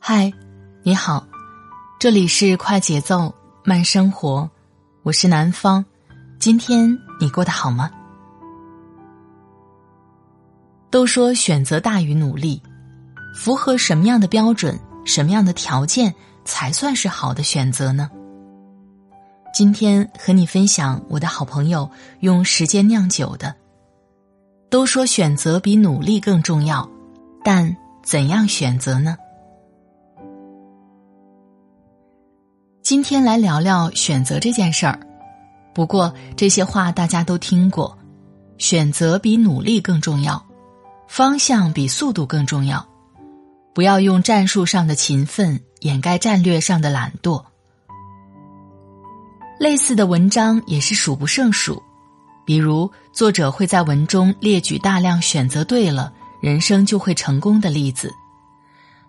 嗨，你好，这里是快节奏慢生活，我是南方。今天你过得好吗？都说选择大于努力，符合什么样的标准、什么样的条件才算是好的选择呢？今天和你分享我的好朋友用时间酿酒的。都说选择比努力更重要，但怎样选择呢？今天来聊聊选择这件事儿。不过这些话大家都听过，选择比努力更重要，方向比速度更重要。不要用战术上的勤奋掩盖战略上的懒惰。类似的文章也是数不胜数，比如作者会在文中列举大量选择对了，人生就会成功的例子。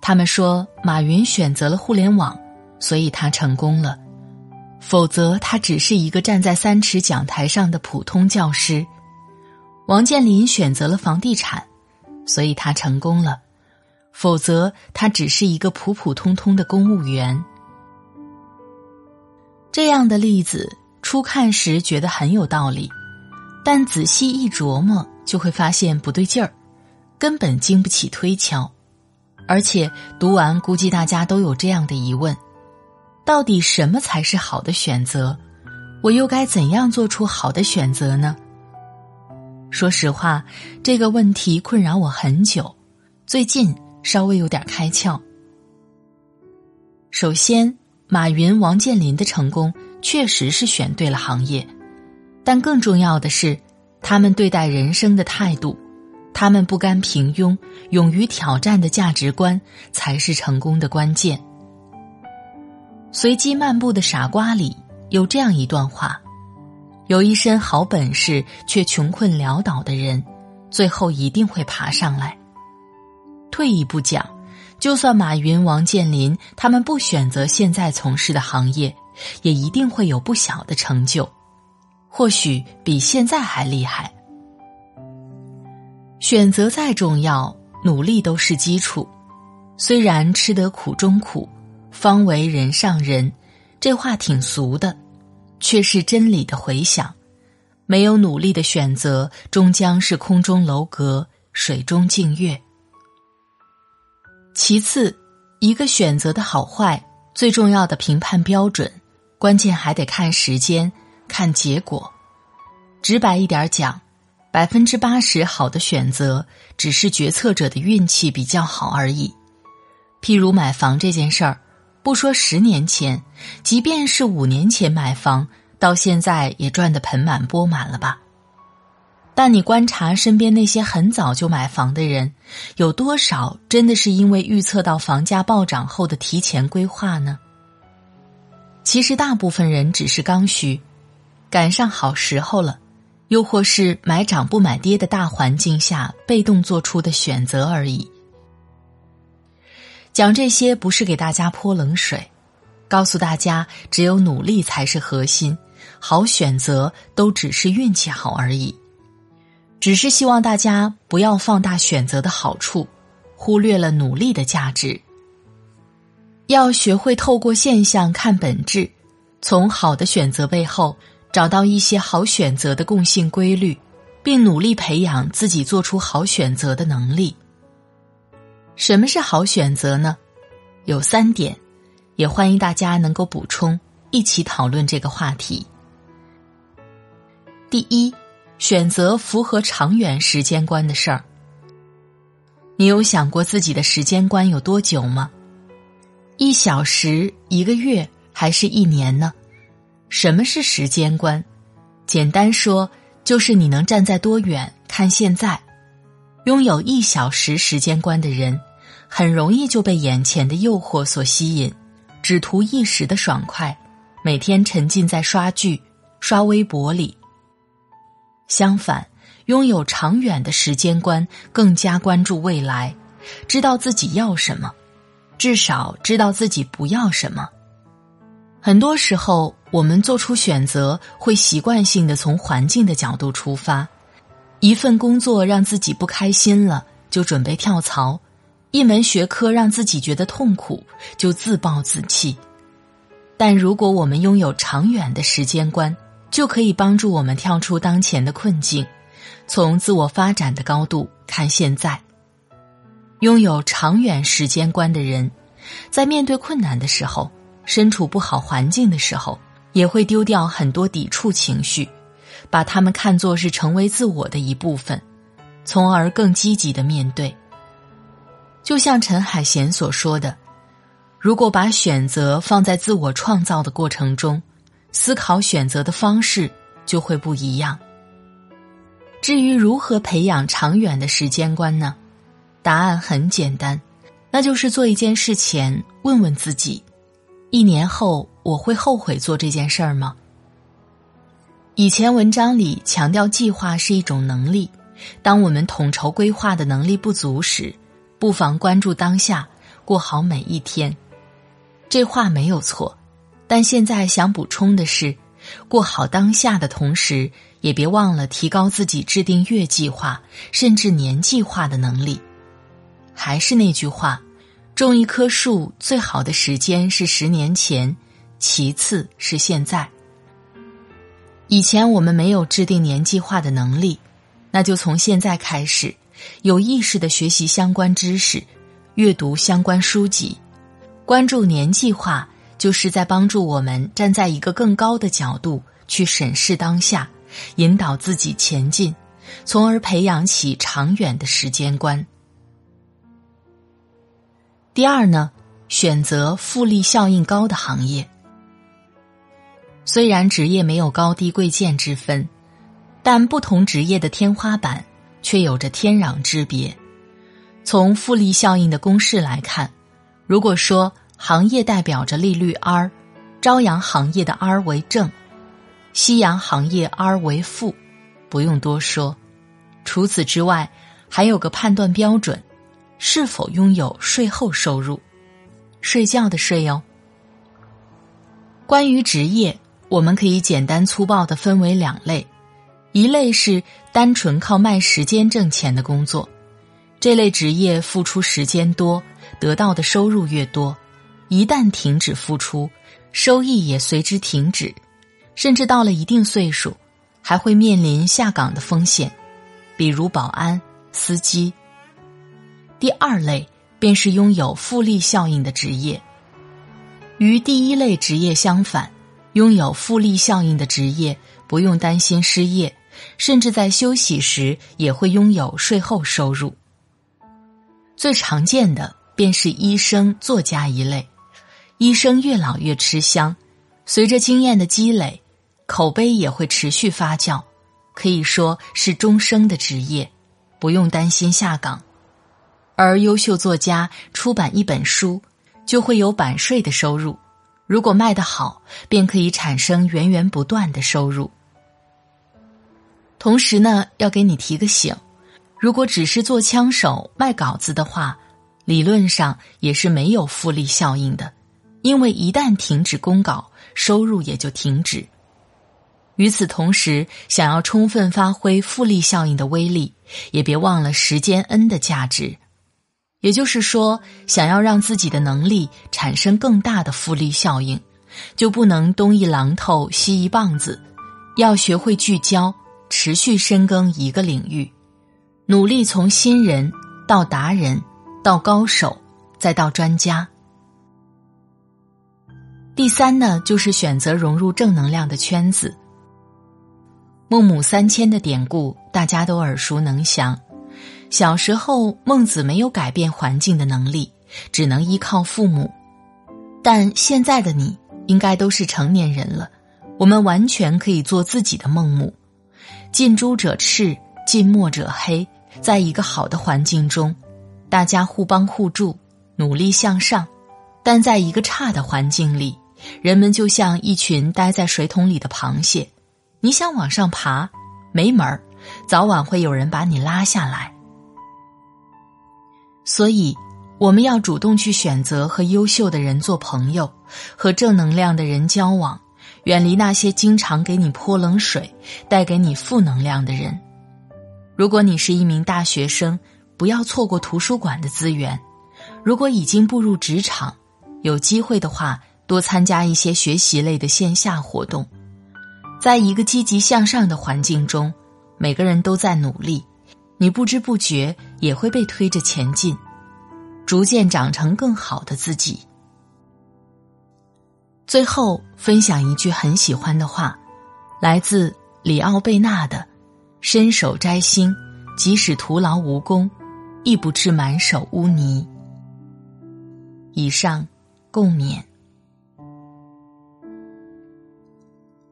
他们说，马云选择了互联网。所以他成功了，否则他只是一个站在三尺讲台上的普通教师。王健林选择了房地产，所以他成功了，否则他只是一个普普通通的公务员。这样的例子初看时觉得很有道理，但仔细一琢磨就会发现不对劲儿，根本经不起推敲。而且读完，估计大家都有这样的疑问。到底什么才是好的选择？我又该怎样做出好的选择呢？说实话，这个问题困扰我很久，最近稍微有点开窍。首先，马云、王健林的成功确实是选对了行业，但更重要的是，他们对待人生的态度，他们不甘平庸、勇于挑战的价值观，才是成功的关键。随机漫步的傻瓜里有这样一段话：有一身好本事却穷困潦倒的人，最后一定会爬上来。退一步讲，就算马云、王健林他们不选择现在从事的行业，也一定会有不小的成就，或许比现在还厉害。选择再重要，努力都是基础。虽然吃得苦中苦。方为人上人，这话挺俗的，却是真理的回响。没有努力的选择，终将是空中楼阁、水中镜月。其次，一个选择的好坏，最重要的评判标准，关键还得看时间、看结果。直白一点讲，百分之八十好的选择，只是决策者的运气比较好而已。譬如买房这件事儿。不说十年前，即便是五年前买房，到现在也赚得盆满钵满了吧？但你观察身边那些很早就买房的人，有多少真的是因为预测到房价暴涨后的提前规划呢？其实大部分人只是刚需，赶上好时候了，又或是买涨不买跌的大环境下被动做出的选择而已。讲这些不是给大家泼冷水，告诉大家只有努力才是核心，好选择都只是运气好而已。只是希望大家不要放大选择的好处，忽略了努力的价值。要学会透过现象看本质，从好的选择背后找到一些好选择的共性规律，并努力培养自己做出好选择的能力。什么是好选择呢？有三点，也欢迎大家能够补充，一起讨论这个话题。第一，选择符合长远时间观的事儿。你有想过自己的时间观有多久吗？一小时、一个月还是一年呢？什么是时间观？简单说，就是你能站在多远看现在。拥有一小时时间观的人，很容易就被眼前的诱惑所吸引，只图一时的爽快，每天沉浸在刷剧、刷微博里。相反，拥有长远的时间观，更加关注未来，知道自己要什么，至少知道自己不要什么。很多时候，我们做出选择，会习惯性的从环境的角度出发。一份工作让自己不开心了，就准备跳槽；一门学科让自己觉得痛苦，就自暴自弃。但如果我们拥有长远的时间观，就可以帮助我们跳出当前的困境，从自我发展的高度看现在。拥有长远时间观的人，在面对困难的时候，身处不好环境的时候，也会丢掉很多抵触情绪。把他们看作是成为自我的一部分，从而更积极的面对。就像陈海贤所说的：“如果把选择放在自我创造的过程中，思考选择的方式就会不一样。”至于如何培养长远的时间观呢？答案很简单，那就是做一件事前问问自己：一年后我会后悔做这件事儿吗？以前文章里强调计划是一种能力，当我们统筹规划的能力不足时，不妨关注当下，过好每一天。这话没有错，但现在想补充的是，过好当下的同时，也别忘了提高自己制定月计划甚至年计划的能力。还是那句话，种一棵树最好的时间是十年前，其次是现在。以前我们没有制定年计划的能力，那就从现在开始，有意识的学习相关知识，阅读相关书籍，关注年计划，就是在帮助我们站在一个更高的角度去审视当下，引导自己前进，从而培养起长远的时间观。第二呢，选择复利效应高的行业。虽然职业没有高低贵贱之分，但不同职业的天花板却有着天壤之别。从复利效应的公式来看，如果说行业代表着利率 R，朝阳行业的 R 为正，夕阳行业 R 为负，不用多说。除此之外，还有个判断标准：是否拥有税后收入，睡觉的睡哟。关于职业。我们可以简单粗暴的分为两类，一类是单纯靠卖时间挣钱的工作，这类职业付出时间多，得到的收入越多，一旦停止付出，收益也随之停止，甚至到了一定岁数，还会面临下岗的风险，比如保安、司机。第二类便是拥有复利效应的职业，与第一类职业相反。拥有复利效应的职业，不用担心失业，甚至在休息时也会拥有税后收入。最常见的便是医生、作家一类。医生越老越吃香，随着经验的积累，口碑也会持续发酵，可以说是终生的职业，不用担心下岗。而优秀作家出版一本书，就会有版税的收入。如果卖得好，便可以产生源源不断的收入。同时呢，要给你提个醒：如果只是做枪手卖稿子的话，理论上也是没有复利效应的，因为一旦停止公稿，收入也就停止。与此同时，想要充分发挥复利效应的威力，也别忘了时间 N 的价值。也就是说，想要让自己的能力产生更大的复利效应，就不能东一榔头西一棒子，要学会聚焦，持续深耕一个领域，努力从新人到达人，到高手，再到专家。第三呢，就是选择融入正能量的圈子。孟母三迁的典故，大家都耳熟能详。小时候，孟子没有改变环境的能力，只能依靠父母。但现在的你，应该都是成年人了，我们完全可以做自己的孟母。近朱者赤，近墨者黑，在一个好的环境中，大家互帮互助，努力向上；但在一个差的环境里，人们就像一群待在水桶里的螃蟹，你想往上爬，没门儿，早晚会有人把你拉下来。所以，我们要主动去选择和优秀的人做朋友，和正能量的人交往。远离那些经常给你泼冷水、带给你负能量的人。如果你是一名大学生，不要错过图书馆的资源；如果已经步入职场，有机会的话，多参加一些学习类的线下活动。在一个积极向上的环境中，每个人都在努力，你不知不觉也会被推着前进，逐渐长成更好的自己。最后分享一句很喜欢的话，来自里奥贝纳的：“伸手摘星，即使徒劳无功，亦不至满手污泥。”以上，共勉。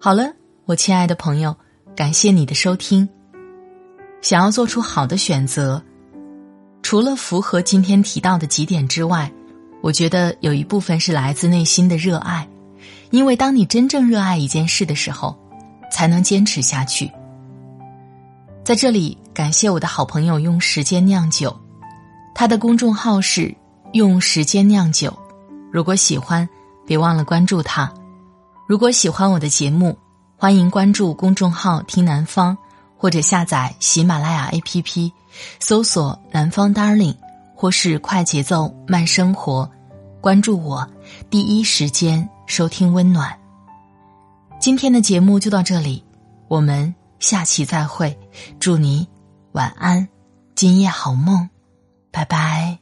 好了，我亲爱的朋友，感谢你的收听。想要做出好的选择，除了符合今天提到的几点之外，我觉得有一部分是来自内心的热爱。因为当你真正热爱一件事的时候，才能坚持下去。在这里，感谢我的好朋友用时间酿酒，他的公众号是“用时间酿酒”。如果喜欢，别忘了关注他。如果喜欢我的节目，欢迎关注公众号“听南方”，或者下载喜马拉雅 APP，搜索“南方 Darling” 或是“快节奏慢生活”，关注我，第一时间。收听温暖。今天的节目就到这里，我们下期再会。祝你晚安，今夜好梦，拜拜。